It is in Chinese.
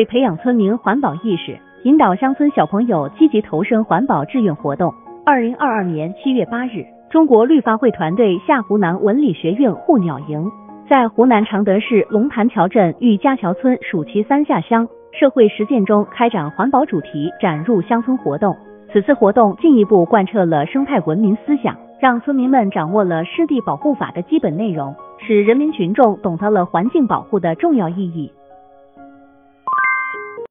为培养村民环保意识，引导乡村小朋友积极投身环保志愿活动。二零二二年七月八日，中国绿发会团队下湖南文理学院护鸟营，在湖南常德市龙潭桥镇玉家桥村暑期三下乡社会实践中开展环保主题展入乡村活动。此次活动进一步贯彻了生态文明思想，让村民们掌握了湿地保护法的基本内容，使人民群众懂得了环境保护的重要意义。